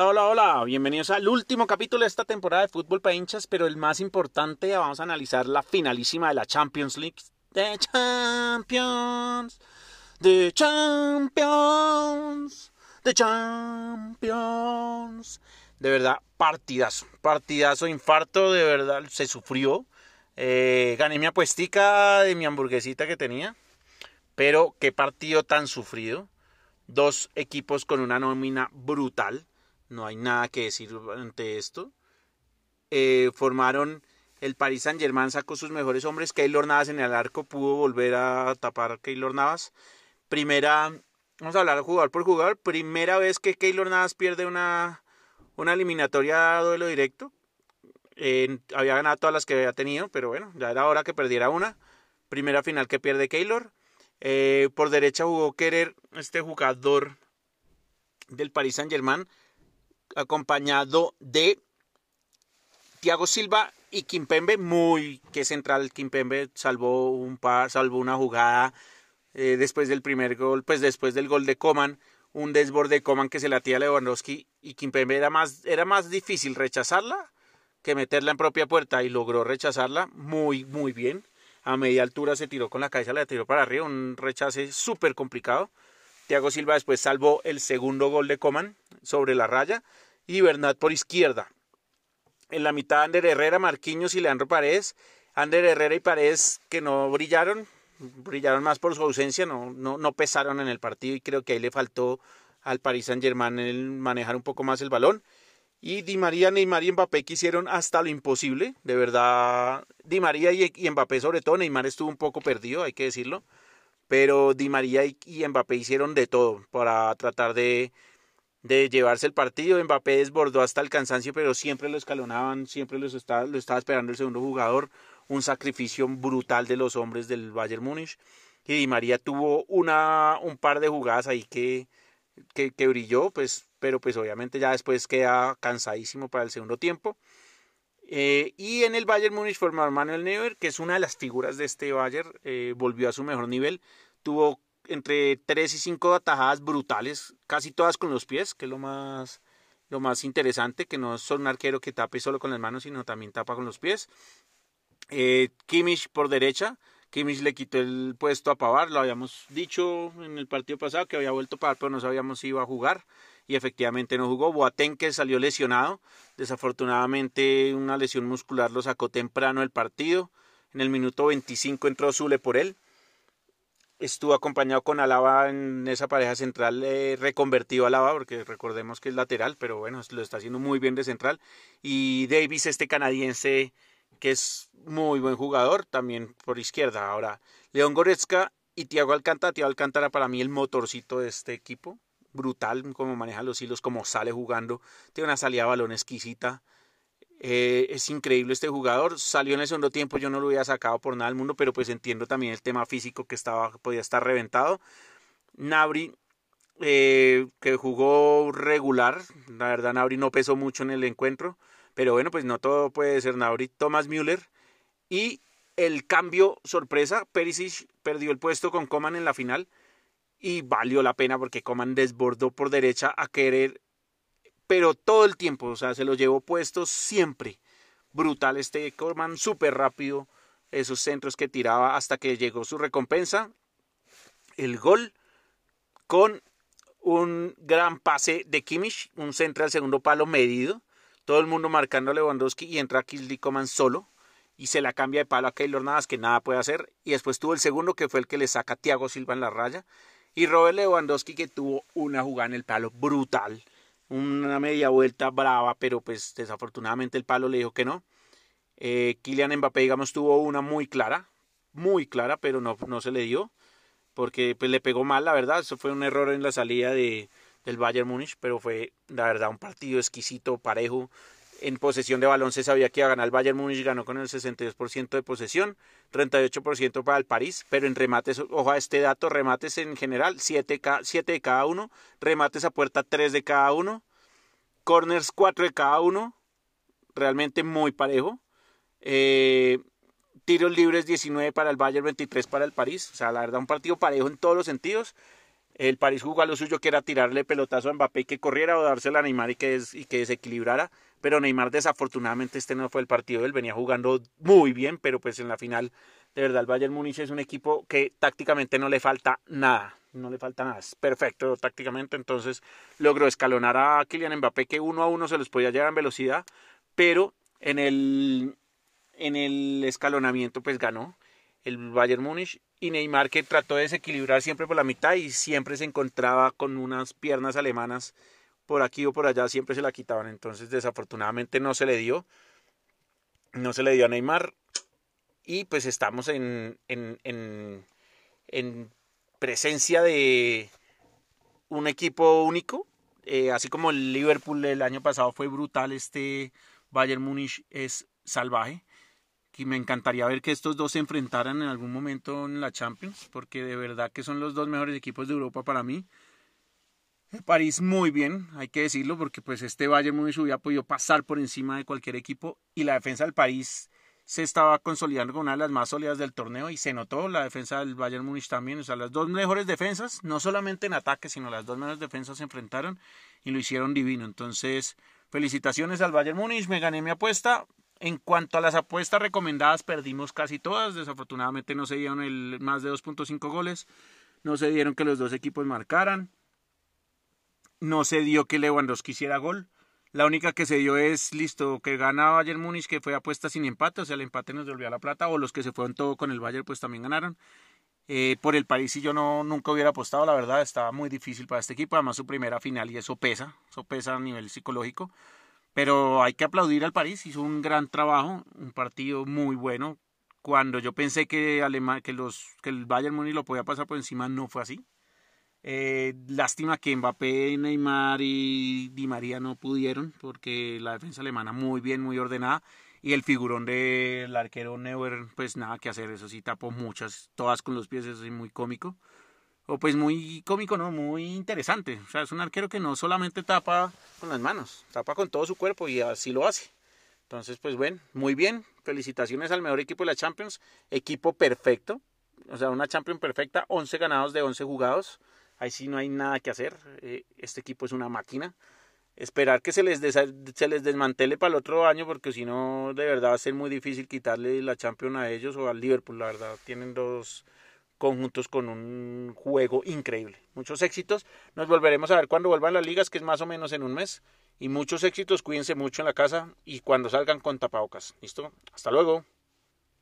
Hola, hola, hola. Bienvenidos al último capítulo de esta temporada de Fútbol para hinchas, pero el más importante, vamos a analizar la finalísima de la Champions League. The Champions. The Champions. The Champions. De verdad, partidazo. Partidazo, infarto, de verdad, se sufrió. Eh, gané mi apuestica de mi hamburguesita que tenía. Pero qué partido tan sufrido. Dos equipos con una nómina brutal no hay nada que decir ante esto. Eh, formaron el Paris Saint Germain, sacó sus mejores hombres. Keylor Navas en el arco pudo volver a tapar Keylor Navas. Primera, vamos a hablar jugador por jugador. Primera vez que Keylor Navas pierde una, una eliminatoria a duelo directo. había ganado todas las que había tenido, pero bueno, ya era hora que perdiera una. Primera final que pierde Keylor. Eh, por derecha jugó Querer, este jugador del Paris Saint Germain acompañado de Thiago Silva y Kimpembe, muy que central Kimpembe salvó un par, salvó una jugada eh, después del primer gol, pues después del gol de Coman, un desborde de Coman que se la tía Lewandowski y Kimpembe era más, era más difícil rechazarla que meterla en propia puerta y logró rechazarla muy, muy bien. A media altura se tiró con la cabeza, la tiró para arriba, un rechace súper complicado. Thiago Silva después salvó el segundo gol de Coman sobre la raya y Bernat por izquierda. En la mitad Ander Herrera, Marquinhos y Leandro Paredes. Ander Herrera y Paredes que no brillaron, brillaron más por su ausencia, no, no, pesaron en el partido y creo que ahí le faltó al Paris Saint Germain el manejar un poco más el balón. Y Di María, Neymar y Mbappé quisieron hasta lo imposible, de verdad. Di María y, y Mbappé sobre todo, Neymar estuvo un poco perdido, hay que decirlo pero Di María y, Mbappé hicieron de todo para tratar de, de llevarse el partido. Mbappé desbordó hasta el cansancio, pero siempre lo escalonaban, siempre estaba, lo estaba esperando el segundo jugador. Un sacrificio brutal de los hombres del Bayern Múnich. Y Di María tuvo una, un par de jugadas ahí que, que, que brilló, pues, pero pues obviamente ya después queda cansadísimo para el segundo tiempo. Eh, y en el Bayern Múnich formó Manuel Neuer, que es una de las figuras de este Bayern, eh, volvió a su mejor nivel, tuvo entre 3 y 5 atajadas brutales, casi todas con los pies, que es lo más, lo más interesante, que no es un arquero que tape solo con las manos, sino también tapa con los pies. Eh, Kimmich por derecha, Kimmich le quitó el puesto a Pavar, lo habíamos dicho en el partido pasado que había vuelto a Pavar, pero no sabíamos si iba a jugar y efectivamente no jugó. Boateng que salió lesionado, desafortunadamente una lesión muscular lo sacó temprano el partido. En el minuto 25 entró Zule por él. Estuvo acompañado con Alaba en esa pareja central eh, reconvertido a Alaba, porque recordemos que es lateral, pero bueno, lo está haciendo muy bien de central. Y Davis, este canadiense, que es muy buen jugador, también por izquierda. Ahora, León Goretzka y Tiago Alcántara. Tiago Alcántara para mí el motorcito de este equipo brutal como maneja los hilos, como sale jugando, tiene una salida de balón exquisita. Eh, es increíble este jugador. Salió en el segundo tiempo, yo no lo hubiera sacado por nada del mundo, pero pues entiendo también el tema físico que estaba, podía estar reventado. Nabri, eh, que jugó regular, la verdad Nabri no pesó mucho en el encuentro, pero bueno, pues no todo puede ser Nabri. Thomas Müller y el cambio sorpresa, Perisic perdió el puesto con Coman en la final y valió la pena porque Coman desbordó por derecha a querer, pero todo el tiempo, o sea, se lo llevó puesto siempre. Brutal este Coman, súper rápido, esos centros que tiraba hasta que llegó su recompensa. El gol con un gran pase de Kimmich, un centro al segundo palo medido, todo el mundo marcando a Lewandowski y entra Kingsley Coman solo y se la cambia de palo a Keylor Navas que nada puede hacer y después tuvo el segundo que fue el que le saca a Thiago Silva en la raya y Robert Lewandowski que tuvo una jugada en el palo brutal, una media vuelta brava, pero pues desafortunadamente el palo le dijo que no. Eh, Kylian Mbappé, digamos, tuvo una muy clara, muy clara, pero no, no se le dio, porque pues le pegó mal, la verdad, eso fue un error en la salida de, del Bayern Múnich, pero fue, la verdad, un partido exquisito, parejo, en posesión de balón se sabía que iba a ganar el Bayern Múnich, ganó con el 62% de posesión, 38% para el París, pero en remates, ojo a este dato, remates en general, 7, 7 de cada uno, remates a puerta 3 de cada uno, corners 4 de cada uno, realmente muy parejo. Eh, tiros libres 19 para el Bayern, 23 para el París, o sea, la verdad un partido parejo en todos los sentidos. El París jugó a lo suyo que era tirarle pelotazo a Mbappé y que corriera o dársela a Neymar y que, y que desequilibrara. Pero Neymar desafortunadamente este no fue el partido. Él venía jugando muy bien, pero pues en la final de verdad el Bayern Múnich es un equipo que tácticamente no le falta nada. No le falta nada. Es perfecto tácticamente. Entonces logró escalonar a Kylian Mbappé que uno a uno se los podía llevar en velocidad. Pero en el, en el escalonamiento pues ganó el Bayern Múnich y Neymar que trató de desequilibrar siempre por la mitad y siempre se encontraba con unas piernas alemanas por aquí o por allá, siempre se la quitaban. Entonces desafortunadamente no se le dio. No se le dio a Neymar. Y pues estamos en, en, en, en presencia de un equipo único. Eh, así como el Liverpool el año pasado fue brutal, este Bayern Múnich es salvaje y me encantaría ver que estos dos se enfrentaran en algún momento en la Champions, porque de verdad que son los dos mejores equipos de Europa para mí. París muy bien, hay que decirlo, porque pues este Bayern Múnich hubiera podido pasar por encima de cualquier equipo y la defensa del París se estaba consolidando con una de las más sólidas del torneo y se notó la defensa del Bayern Múnich también, o sea, las dos mejores defensas, no solamente en ataque, sino las dos mejores defensas se enfrentaron y lo hicieron divino. Entonces, felicitaciones al Bayern Múnich, me gané mi apuesta, en cuanto a las apuestas recomendadas, perdimos casi todas. Desafortunadamente no se dieron el más de 2.5 goles. No se dieron que los dos equipos marcaran. No se dio que Lewandowski hiciera gol. La única que se dio es, listo, que gana Bayern Múnich, que fue apuesta sin empate, o sea, el empate nos devolvió la plata, o los que se fueron todo con el Bayern, pues también ganaron. Eh, por el París y yo no, nunca hubiera apostado, la verdad, estaba muy difícil para este equipo, además su primera final y eso pesa, eso pesa a nivel psicológico. Pero hay que aplaudir al París, hizo un gran trabajo, un partido muy bueno. Cuando yo pensé que, que, los, que el Bayern Múnich lo podía pasar por encima, no fue así. Eh, lástima que Mbappé, Neymar y Di María no pudieron, porque la defensa alemana muy bien, muy ordenada. Y el figurón del arquero Neuer, pues nada que hacer, eso sí tapó muchas, todas con los pies, eso sí muy cómico o pues muy cómico, ¿no? Muy interesante. O sea, es un arquero que no solamente tapa con las manos, tapa con todo su cuerpo y así lo hace. Entonces, pues bueno, muy bien. Felicitaciones al mejor equipo de la Champions. Equipo perfecto. O sea, una Champions perfecta. 11 ganados de 11 jugados. Ahí sí no hay nada que hacer. Eh, este equipo es una máquina. Esperar que se les, desmantele para el otro año porque si no, de verdad va a ser muy difícil quitarle la Champions a ellos o al Liverpool. La verdad, tienen dos conjuntos con un juego increíble. Muchos éxitos. Nos volveremos a ver cuando vuelvan las ligas, que es más o menos en un mes. Y muchos éxitos. Cuídense mucho en la casa y cuando salgan con tapabocas. ¿Listo? Hasta luego.